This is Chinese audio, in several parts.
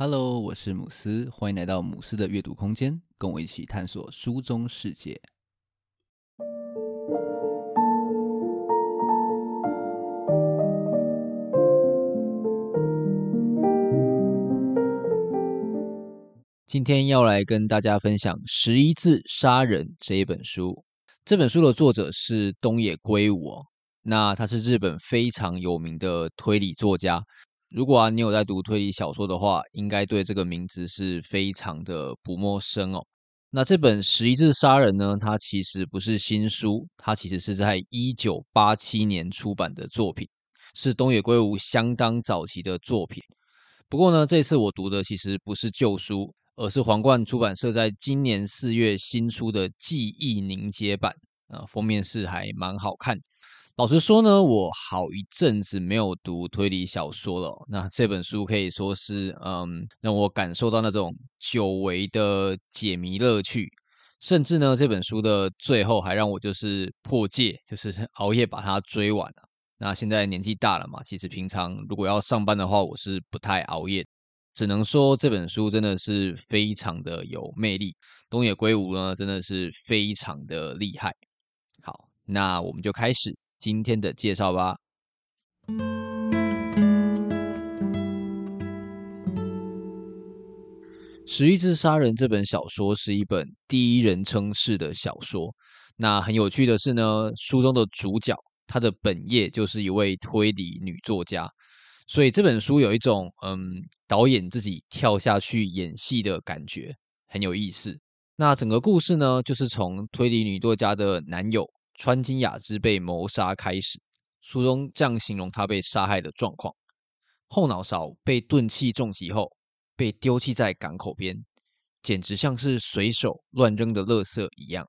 Hello，我是姆斯，欢迎来到姆斯的阅读空间，跟我一起探索书中世界。今天要来跟大家分享《十一字杀人》这一本书。这本书的作者是东野圭吾，那他是日本非常有名的推理作家。如果啊，你有在读推理小说的话，应该对这个名字是非常的不陌生哦。那这本《十一字杀人》呢，它其实不是新书，它其实是在一九八七年出版的作品，是东野圭吾相当早期的作品。不过呢，这次我读的其实不是旧书，而是皇冠出版社在今年四月新出的记忆凝结版啊，封面是还蛮好看。老实说呢，我好一阵子没有读推理小说了。那这本书可以说是，嗯，让我感受到那种久违的解谜乐趣。甚至呢，这本书的最后还让我就是破戒，就是 熬夜把它追完了。那现在年纪大了嘛，其实平常如果要上班的话，我是不太熬夜。只能说这本书真的是非常的有魅力。东野圭吾呢，真的是非常的厉害。好，那我们就开始。今天的介绍吧，《十一字杀人》这本小说是一本第一人称式的小说。那很有趣的是呢，书中的主角她的本业就是一位推理女作家，所以这本书有一种嗯，导演自己跳下去演戏的感觉，很有意思。那整个故事呢，就是从推理女作家的男友。川津雅之被谋杀开始，书中这样形容他被杀害的状况：后脑勺被钝器重击后，被丢弃在港口边，简直像是随手乱扔的垃圾一样。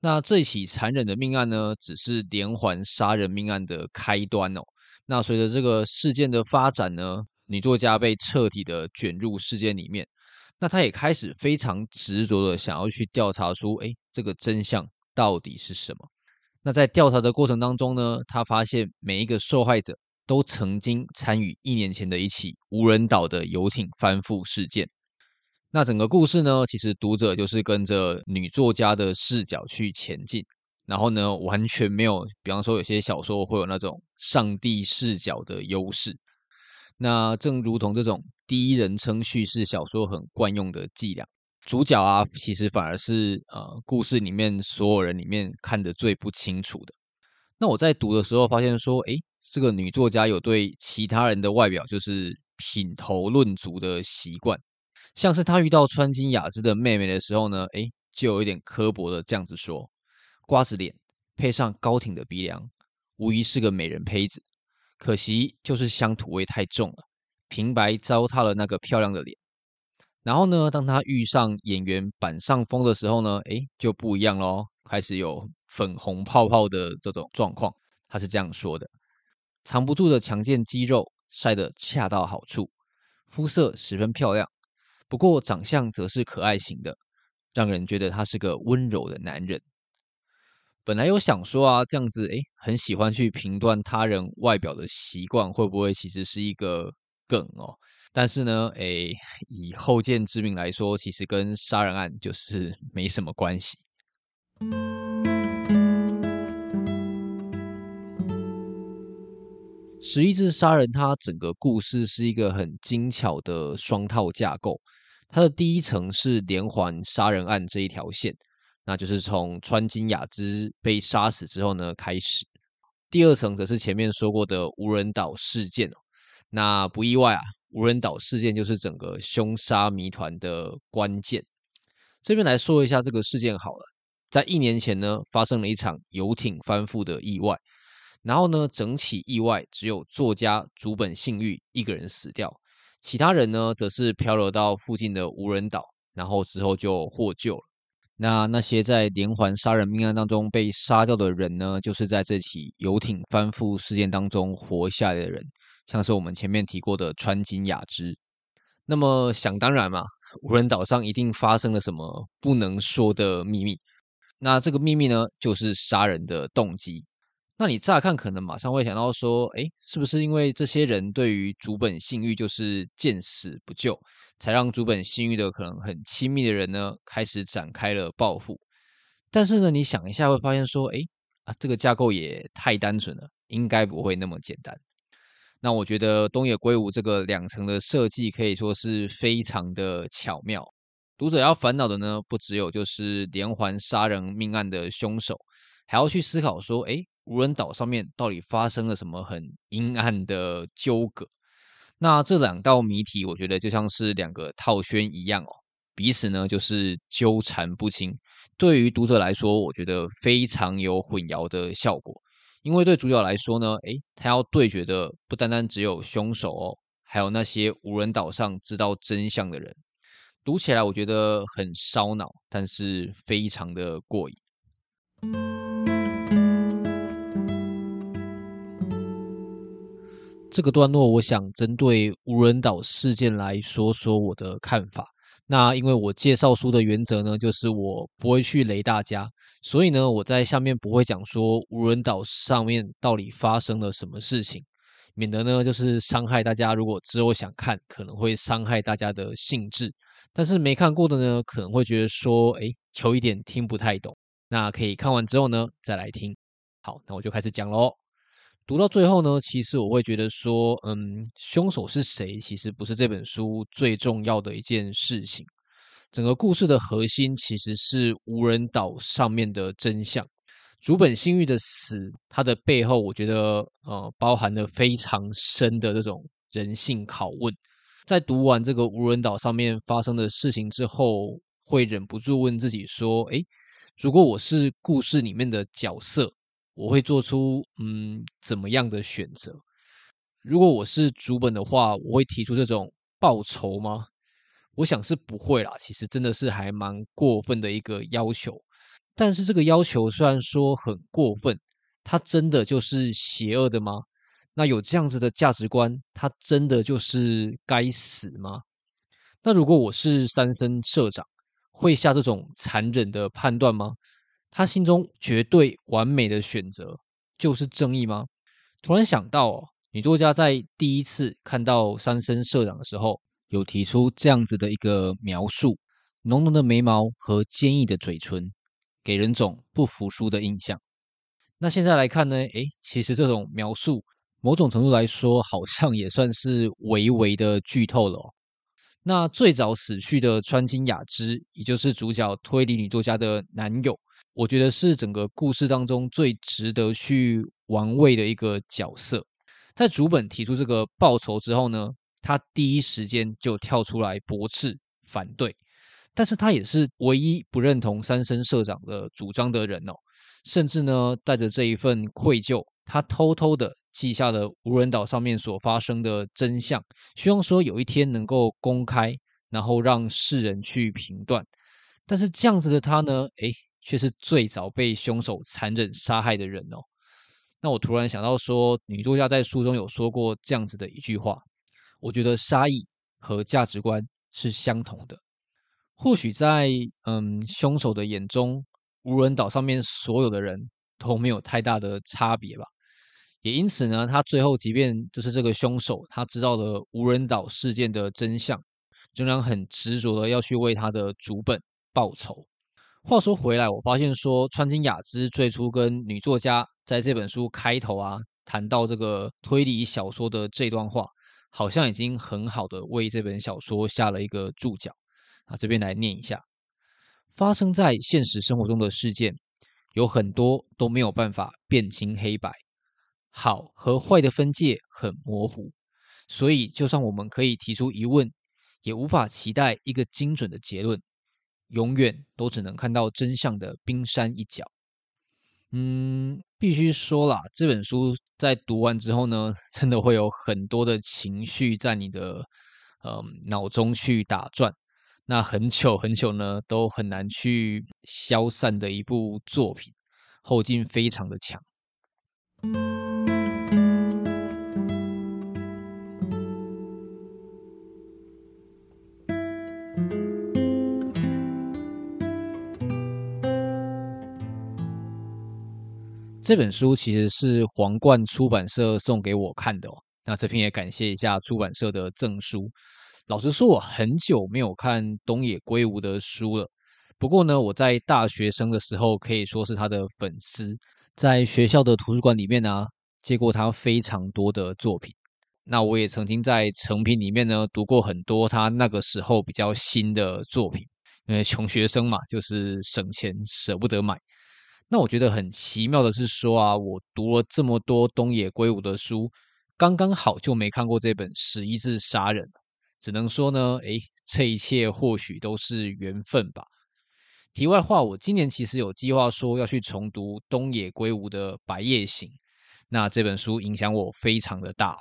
那这起残忍的命案呢，只是连环杀人命案的开端哦。那随着这个事件的发展呢，女作家被彻底的卷入事件里面，那她也开始非常执着的想要去调查出，哎，这个真相。到底是什么？那在调查的过程当中呢，他发现每一个受害者都曾经参与一年前的一起无人岛的游艇翻覆事件。那整个故事呢，其实读者就是跟着女作家的视角去前进，然后呢，完全没有，比方说有些小说会有那种上帝视角的优势。那正如同这种第一人称叙事小说很惯用的伎俩。主角啊，其实反而是呃，故事里面所有人里面看得最不清楚的。那我在读的时候发现说，诶，这个女作家有对其他人的外表就是品头论足的习惯，像是她遇到川金雅之的妹妹的时候呢，诶，就有一点刻薄的这样子说：瓜子脸配上高挺的鼻梁，无疑是个美人胚子，可惜就是乡土味太重了，平白糟蹋了那个漂亮的脸。然后呢，当他遇上演员板上风的时候呢，诶，就不一样喽，开始有粉红泡泡的这种状况。他是这样说的：藏不住的强健肌肉晒得恰到好处，肤色十分漂亮，不过长相则是可爱型的，让人觉得他是个温柔的男人。本来有想说啊，这样子，诶，很喜欢去评断他人外表的习惯，会不会其实是一个梗哦？但是呢，诶，以后见之明来说，其实跟杀人案就是 没什么关系。十一字杀人，它整个故事是一个很精巧的双套架构。它的第一层是连环杀人案这一条线，那就是从川津雅之被杀死之后呢开始。第二层则是前面说过的无人岛事件哦。那不意外啊。无人岛事件就是整个凶杀谜团的关键。这边来说一下这个事件好了。在一年前呢，发生了一场游艇翻覆的意外。然后呢，整起意外只有作家竹本幸玉一个人死掉，其他人呢，则是漂流到附近的无人岛，然后之后就获救了。那那些在连环杀人命案当中被杀掉的人呢，就是在这起游艇翻覆事件当中活下来的人。像是我们前面提过的川金雅之，那么想当然嘛，无人岛上一定发生了什么不能说的秘密。那这个秘密呢，就是杀人的动机。那你乍看可能马上会想到说，哎，是不是因为这些人对于竹本信玉就是见死不救，才让竹本信玉的可能很亲密的人呢开始展开了报复？但是呢，你想一下会发现说，哎啊，这个架构也太单纯了，应该不会那么简单。那我觉得东野圭吾这个两层的设计可以说是非常的巧妙。读者要烦恼的呢，不只有就是连环杀人命案的凶手，还要去思考说，诶，无人岛上面到底发生了什么很阴暗的纠葛？那这两道谜题，我觉得就像是两个套圈一样哦，彼此呢就是纠缠不清。对于读者来说，我觉得非常有混淆的效果。因为对主角来说呢，诶，他要对决的不单单只有凶手哦，还有那些无人岛上知道真相的人。读起来我觉得很烧脑，但是非常的过瘾。这个段落，我想针对无人岛事件来说说我的看法。那因为我介绍书的原则呢，就是我不会去雷大家，所以呢，我在下面不会讲说无人岛上面到底发生了什么事情，免得呢就是伤害大家。如果之后想看，可能会伤害大家的兴致。但是没看过的呢，可能会觉得说，哎，有一点听不太懂。那可以看完之后呢，再来听。好，那我就开始讲喽。读到最后呢，其实我会觉得说，嗯，凶手是谁，其实不是这本书最重要的一件事情。整个故事的核心其实是无人岛上面的真相。竹本信玉的死，它的背后，我觉得呃，包含了非常深的这种人性拷问。在读完这个无人岛上面发生的事情之后，会忍不住问自己说，诶，如果我是故事里面的角色，我会做出嗯怎么样的选择？如果我是主本的话，我会提出这种报仇吗？我想是不会啦。其实真的是还蛮过分的一个要求。但是这个要求虽然说很过分，它真的就是邪恶的吗？那有这样子的价值观，它真的就是该死吗？那如果我是三森社长，会下这种残忍的判断吗？他心中绝对完美的选择就是正义吗？突然想到哦，女作家在第一次看到三森社长的时候，有提出这样子的一个描述：浓浓的眉毛和坚毅的嘴唇，给人种不服输的印象。那现在来看呢？诶，其实这种描述，某种程度来说，好像也算是微微的剧透了哦。那最早死去的川津雅之，也就是主角推理女作家的男友。我觉得是整个故事当中最值得去玩味的一个角色。在竹本提出这个报仇之后呢，他第一时间就跳出来驳斥反对，但是他也是唯一不认同三森社长的主张的人哦。甚至呢，带着这一份愧疚，他偷偷的记下了无人岛上面所发生的真相，希望说有一天能够公开，然后让世人去评断。但是这样子的他呢，诶。却是最早被凶手残忍杀害的人哦。那我突然想到说，女作家在书中有说过这样子的一句话，我觉得杀意和价值观是相同的。或许在嗯凶手的眼中，无人岛上面所有的人都没有太大的差别吧。也因此呢，他最后即便就是这个凶手，他知道了无人岛事件的真相，仍然很执着的要去为他的主本报仇。话说回来，我发现说川津雅之最初跟女作家在这本书开头啊谈到这个推理小说的这段话，好像已经很好的为这本小说下了一个注脚啊。这边来念一下：发生在现实生活中的事件，有很多都没有办法辨清黑白，好和坏的分界很模糊，所以就算我们可以提出疑问，也无法期待一个精准的结论。永远都只能看到真相的冰山一角。嗯，必须说啦，这本书在读完之后呢，真的会有很多的情绪在你的呃脑中去打转。那很久很久呢，都很难去消散的一部作品，后劲非常的强。这本书其实是皇冠出版社送给我看的哦。那这边也感谢一下出版社的赠书。老实说，我很久没有看东野圭吾的书了。不过呢，我在大学生的时候可以说是他的粉丝，在学校的图书馆里面呢，借过他非常多的作品。那我也曾经在成品里面呢读过很多他那个时候比较新的作品，因为穷学生嘛，就是省钱舍不得买。那我觉得很奇妙的是说啊，我读了这么多东野圭吾的书，刚刚好就没看过这本《十一字杀人》。只能说呢，诶，这一切或许都是缘分吧。题外话，我今年其实有计划说要去重读东野圭吾的《白夜行》，那这本书影响我非常的大。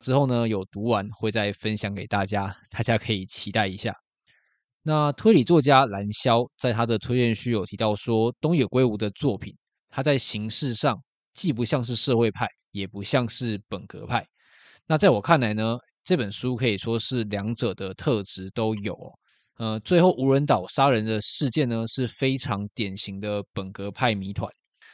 之后呢，有读完会再分享给大家，大家可以期待一下。那推理作家蓝霄在他的推荐序有提到说，东野圭吾的作品，他在形式上既不像是社会派，也不像是本格派。那在我看来呢，这本书可以说是两者的特质都有哦。呃，最后无人岛杀人的事件呢，是非常典型的本格派谜团。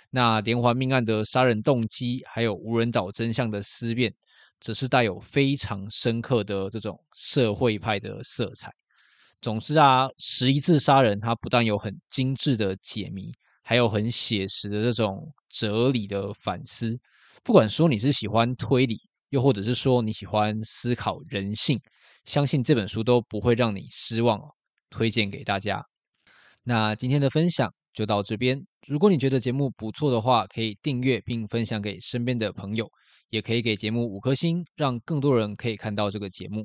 那连环命案的杀人动机，还有无人岛真相的思辨，则是带有非常深刻的这种社会派的色彩。总之啊，十一次杀人，它不但有很精致的解谜，还有很写实的这种哲理的反思。不管说你是喜欢推理，又或者是说你喜欢思考人性，相信这本书都不会让你失望哦。推荐给大家。那今天的分享就到这边。如果你觉得节目不错的话，可以订阅并分享给身边的朋友，也可以给节目五颗星，让更多人可以看到这个节目。